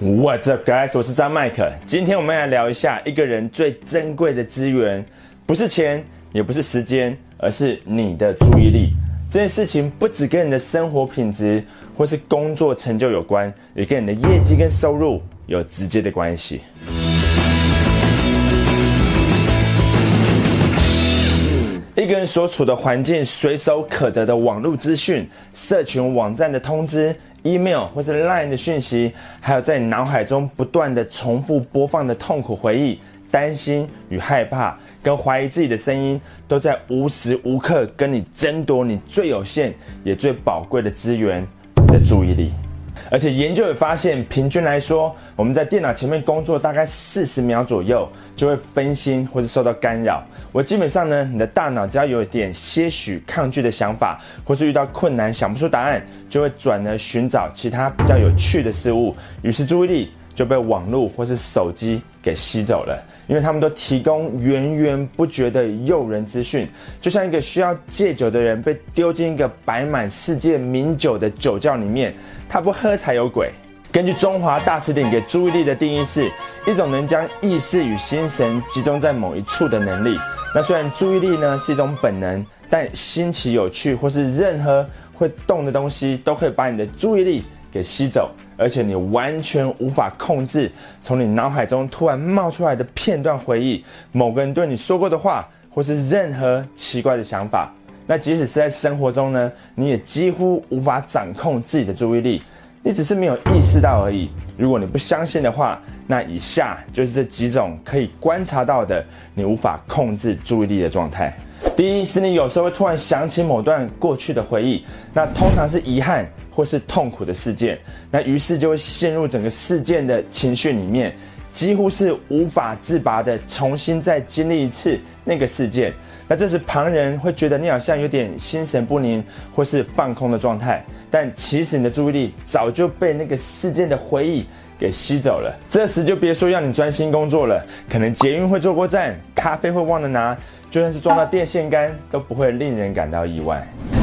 What's up, guys？我是张麦克。今天我们来聊一下一个人最珍贵的资源，不是钱，也不是时间，而是你的注意力。这件事情不只跟你的生活品质或是工作成就有关，也跟你的业绩跟收入有直接的关系。一个人所处的环境，随手可得的网络资讯、社群网站的通知。Email 或是 line 的讯息，还有在你脑海中不断的重复播放的痛苦回忆、担心与害怕，跟怀疑自己的声音，都在无时无刻跟你争夺你最有限也最宝贵的资源——的注意力。而且研究也发现，平均来说，我们在电脑前面工作大概四十秒左右，就会分心或是受到干扰。我基本上呢，你的大脑只要有一点些许抗拒的想法，或是遇到困难想不出答案，就会转而寻找其他比较有趣的事物，于是注意力就被网络或是手机给吸走了。因为他们都提供源源不绝的诱人资讯，就像一个需要戒酒的人被丢进一个摆满世界名酒的酒窖里面，他不喝才有鬼。根据中华大词典给注意力的定义是一种能将意识与心神集中在某一处的能力。那虽然注意力呢是一种本能，但新奇有趣或是任何会动的东西都可以把你的注意力给吸走。而且你完全无法控制从你脑海中突然冒出来的片段回忆，某个人对你说过的话，或是任何奇怪的想法。那即使是在生活中呢，你也几乎无法掌控自己的注意力，你只是没有意识到而已。如果你不相信的话，那以下就是这几种可以观察到的你无法控制注意力的状态。第一是你有时候会突然想起某段过去的回忆，那通常是遗憾或是痛苦的事件，那于是就会陷入整个事件的情绪里面，几乎是无法自拔的重新再经历一次那个事件。那这时旁人会觉得你好像有点心神不宁或是放空的状态，但其实你的注意力早就被那个事件的回忆给吸走了。这时就别说要你专心工作了，可能捷运会坐过站，咖啡会忘了拿。就算是撞到电线杆，都不会令人感到意外。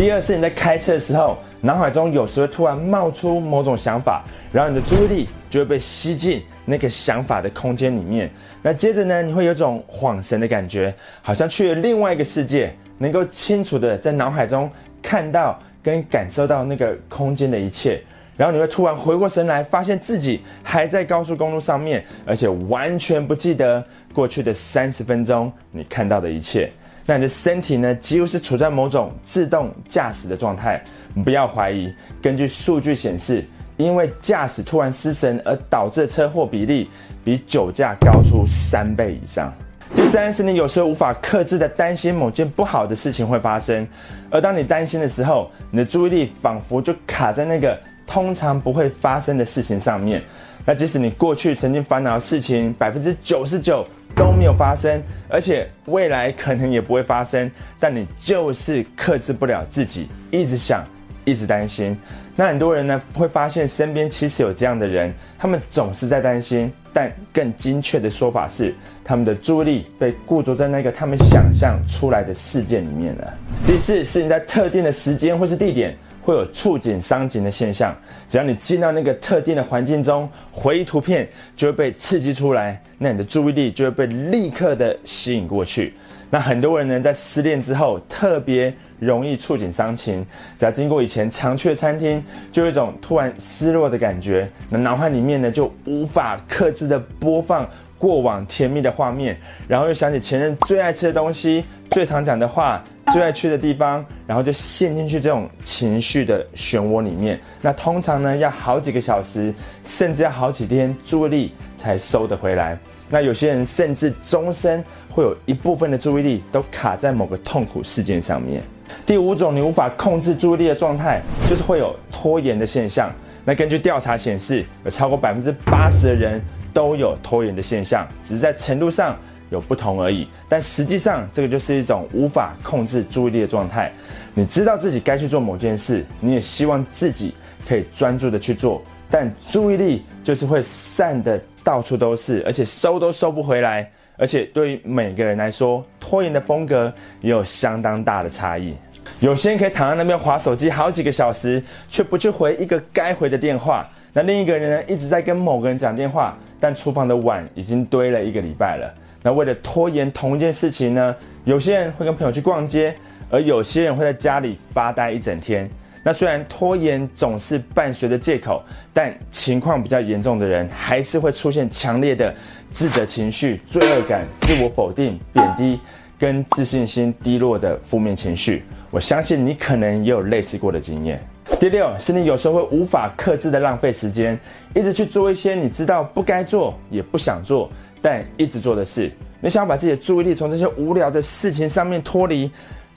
第二是你在开车的时候，脑海中有时会突然冒出某种想法，然后你的注意力就会被吸进那个想法的空间里面。那接着呢，你会有种恍神的感觉，好像去了另外一个世界，能够清楚的在脑海中看到跟感受到那个空间的一切。然后你会突然回过神来，发现自己还在高速公路上面，而且完全不记得过去的三十分钟你看到的一切。那你的身体呢，几乎是处在某种自动驾驶的状态。不要怀疑，根据数据显示，因为驾驶突然失神而导致的车祸比例，比酒驾高出三倍以上。第三是你有时候无法克制的担心某件不好的事情会发生，而当你担心的时候，你的注意力仿佛就卡在那个。通常不会发生的事情上面，那即使你过去曾经烦恼的事情，百分之九十九都没有发生，而且未来可能也不会发生，但你就是克制不了自己，一直想，一直担心。那很多人呢会发现身边其实有这样的人，他们总是在担心，但更精确的说法是，他们的注意力被固着在那个他们想象出来的事件里面了。第四是你在特定的时间或是地点。会有触景伤情的现象，只要你进到那个特定的环境中，回忆图片就会被刺激出来，那你的注意力就会被立刻的吸引过去。那很多人呢，在失恋之后特别容易触景伤情，只要经过以前常去的餐厅，就有一种突然失落的感觉，那脑海里面呢就无法克制的播放过往甜蜜的画面，然后又想起前任最爱吃的东西，最常讲的话。最爱去的地方，然后就陷进去这种情绪的漩涡里面。那通常呢，要好几个小时，甚至要好几天，注意力才收得回来。那有些人甚至终身会有一部分的注意力都卡在某个痛苦事件上面。第五种你无法控制注意力的状态，就是会有拖延的现象。那根据调查显示，有超过百分之八十的人都有拖延的现象，只是在程度上。有不同而已，但实际上这个就是一种无法控制注意力的状态。你知道自己该去做某件事，你也希望自己可以专注的去做，但注意力就是会散的到处都是，而且收都收不回来。而且对于每个人来说，拖延的风格也有相当大的差异。有些人可以躺在那边划手机好几个小时，却不去回一个该回的电话。那另一个人呢一直在跟某个人讲电话，但厨房的碗已经堆了一个礼拜了。那为了拖延同一件事情呢，有些人会跟朋友去逛街，而有些人会在家里发呆一整天。那虽然拖延总是伴随着借口，但情况比较严重的人，还是会出现强烈的自责情绪、罪恶感、自我否定、贬低跟自信心低落的负面情绪。我相信你可能也有类似过的经验。第六是你有时候会无法克制的浪费时间，一直去做一些你知道不该做也不想做，但一直做的事。你想要把自己的注意力从这些无聊的事情上面脱离。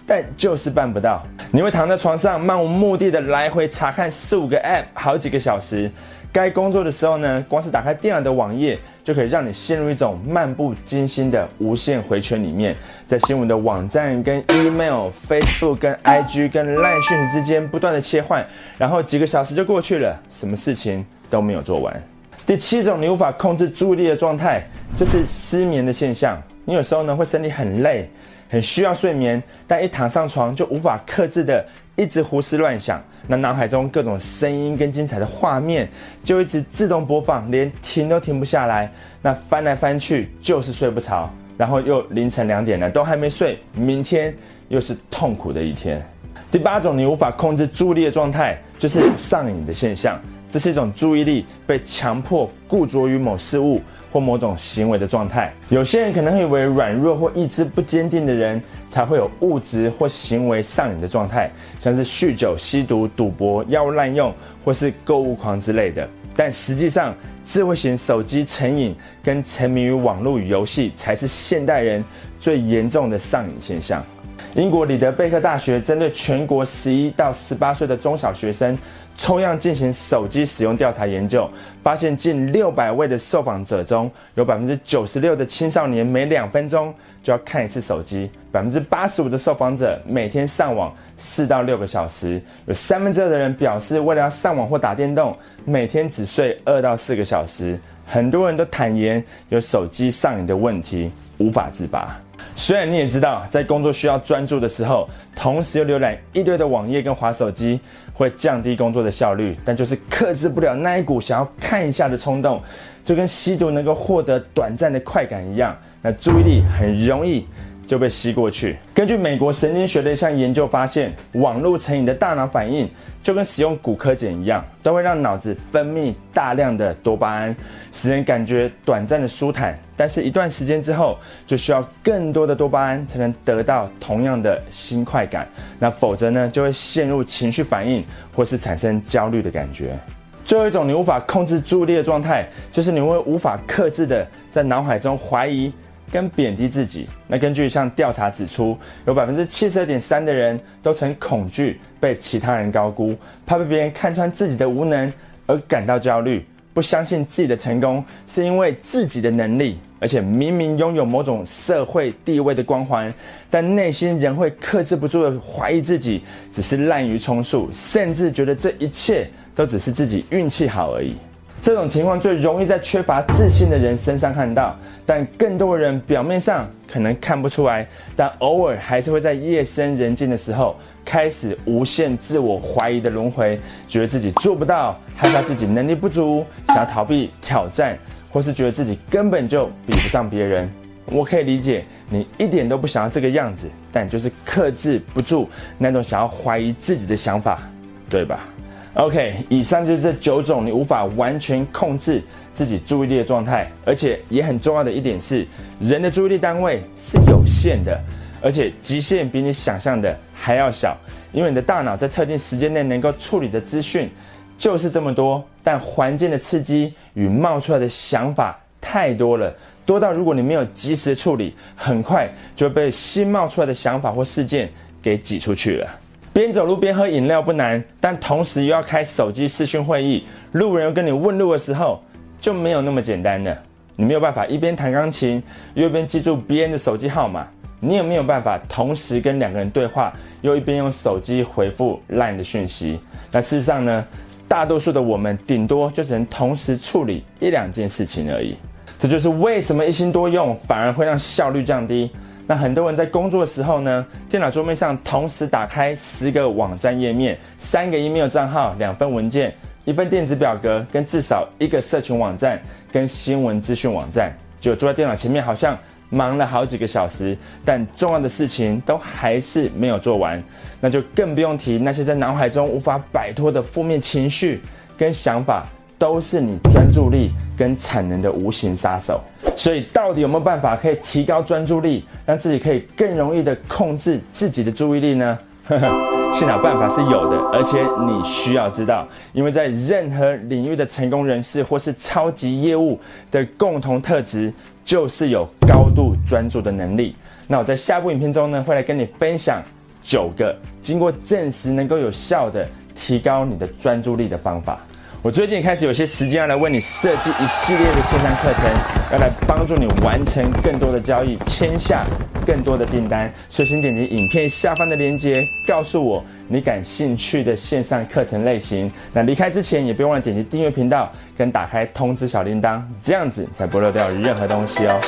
但就是办不到，你会躺在床上漫无目的的来回查看四五个 App 好几个小时。该工作的时候呢，光是打开电脑的网页就可以让你陷入一种漫不经心的无限回圈里面，在新闻的网站、跟 Email、Facebook、跟 IG、跟 Line 讯息之间不断的切换，然后几个小时就过去了，什么事情都没有做完。第七种你无法控制注意力的状态，就是失眠的现象。你有时候呢会身体很累。很需要睡眠，但一躺上床就无法克制的一直胡思乱想，那脑海中各种声音跟精彩的画面就一直自动播放，连停都停不下来。那翻来翻去就是睡不着，然后又凌晨两点了都还没睡，明天又是痛苦的一天。第八种你无法控制注意力的状态，就是上瘾的现象。这是一种注意力被强迫固着于某事物或某种行为的状态。有些人可能会以为软弱或意志不坚定的人才会有物质或行为上瘾的状态，像是酗酒、吸毒、赌博、药物滥用或是购物狂之类的。但实际上，智慧型手机成瘾跟沉迷于网络与游戏才是现代人最严重的上瘾现象。英国里德贝克大学针对全国十一到十八岁的中小学生。抽样进行手机使用调查研究，发现近六百位的受访者中有百分之九十六的青少年每两分钟就要看一次手机，百分之八十五的受访者每天上网四到六个小时，有三分之二的人表示为了要上网或打电动，每天只睡二到四个小时。很多人都坦言有手机上瘾的问题，无法自拔。虽然你也知道，在工作需要专注的时候，同时又浏览一堆的网页跟滑手机，会降低工作的效率，但就是克制不了那一股想要看一下的冲动，就跟吸毒能够获得短暂的快感一样，那注意力很容易。就被吸过去。根据美国神经学的一项研究发现，网络成瘾的大脑反应就跟使用骨科碱一样，都会让脑子分泌大量的多巴胺，使人感觉短暂的舒坦。但是，一段时间之后，就需要更多的多巴胺才能得到同样的新快感。那否则呢，就会陷入情绪反应，或是产生焦虑的感觉。最后一种你无法控制注意力的状态，就是你会无法克制的在脑海中怀疑。跟贬低自己。那根据一项调查指出，有百分之七十二点三的人都曾恐惧被其他人高估，怕被别人看穿自己的无能而感到焦虑，不相信自己的成功是因为自己的能力，而且明明拥有某种社会地位的光环，但内心仍会克制不住的怀疑自己只是滥竽充数，甚至觉得这一切都只是自己运气好而已。这种情况最容易在缺乏自信的人身上看到，但更多人表面上可能看不出来，但偶尔还是会在夜深人静的时候开始无限自我怀疑的轮回，觉得自己做不到，害怕自己能力不足，想要逃避挑战，或是觉得自己根本就比不上别人。我可以理解你一点都不想要这个样子，但就是克制不住那种想要怀疑自己的想法，对吧？OK，以上就是这九种你无法完全控制自己注意力的状态，而且也很重要的一点是，人的注意力单位是有限的，而且极限比你想象的还要小，因为你的大脑在特定时间内能够处理的资讯就是这么多，但环境的刺激与冒出来的想法太多了，多到如果你没有及时处理，很快就被新冒出来的想法或事件给挤出去了。边走路边喝饮料不难，但同时又要开手机视讯会议，路人又跟你问路的时候，就没有那么简单了。你没有办法一边弹钢琴，又一边记住别人的手机号码。你有没有办法同时跟两个人对话，又一边用手机回复 LINE 的讯息？那事实上呢，大多数的我们顶多就只能同时处理一两件事情而已。这就是为什么一心多用反而会让效率降低。那很多人在工作的时候呢，电脑桌面上同时打开十个网站页面、三个 email 账号、两份文件，一份电子表格跟至少一个社群网站跟新闻资讯网站，就坐在电脑前面，好像忙了好几个小时，但重要的事情都还是没有做完。那就更不用提那些在脑海中无法摆脱的负面情绪跟想法，都是你专注力跟产能的无形杀手。所以，到底有没有办法可以提高专注力，让自己可以更容易的控制自己的注意力呢？呵呵，幸好办法是有的，而且你需要知道，因为在任何领域的成功人士或是超级业务的共同特质，就是有高度专注的能力。那我在下部影片中呢，会来跟你分享九个经过证实能够有效的提高你的专注力的方法。我最近开始有些时间要来为你设计一系列的线上课程，要来帮助你完成更多的交易，签下更多的订单。所以请点击影片下方的链接，告诉我你感兴趣的线上课程类型。那离开之前也别忘了点击订阅频道跟打开通知小铃铛，这样子才不漏掉任何东西哦。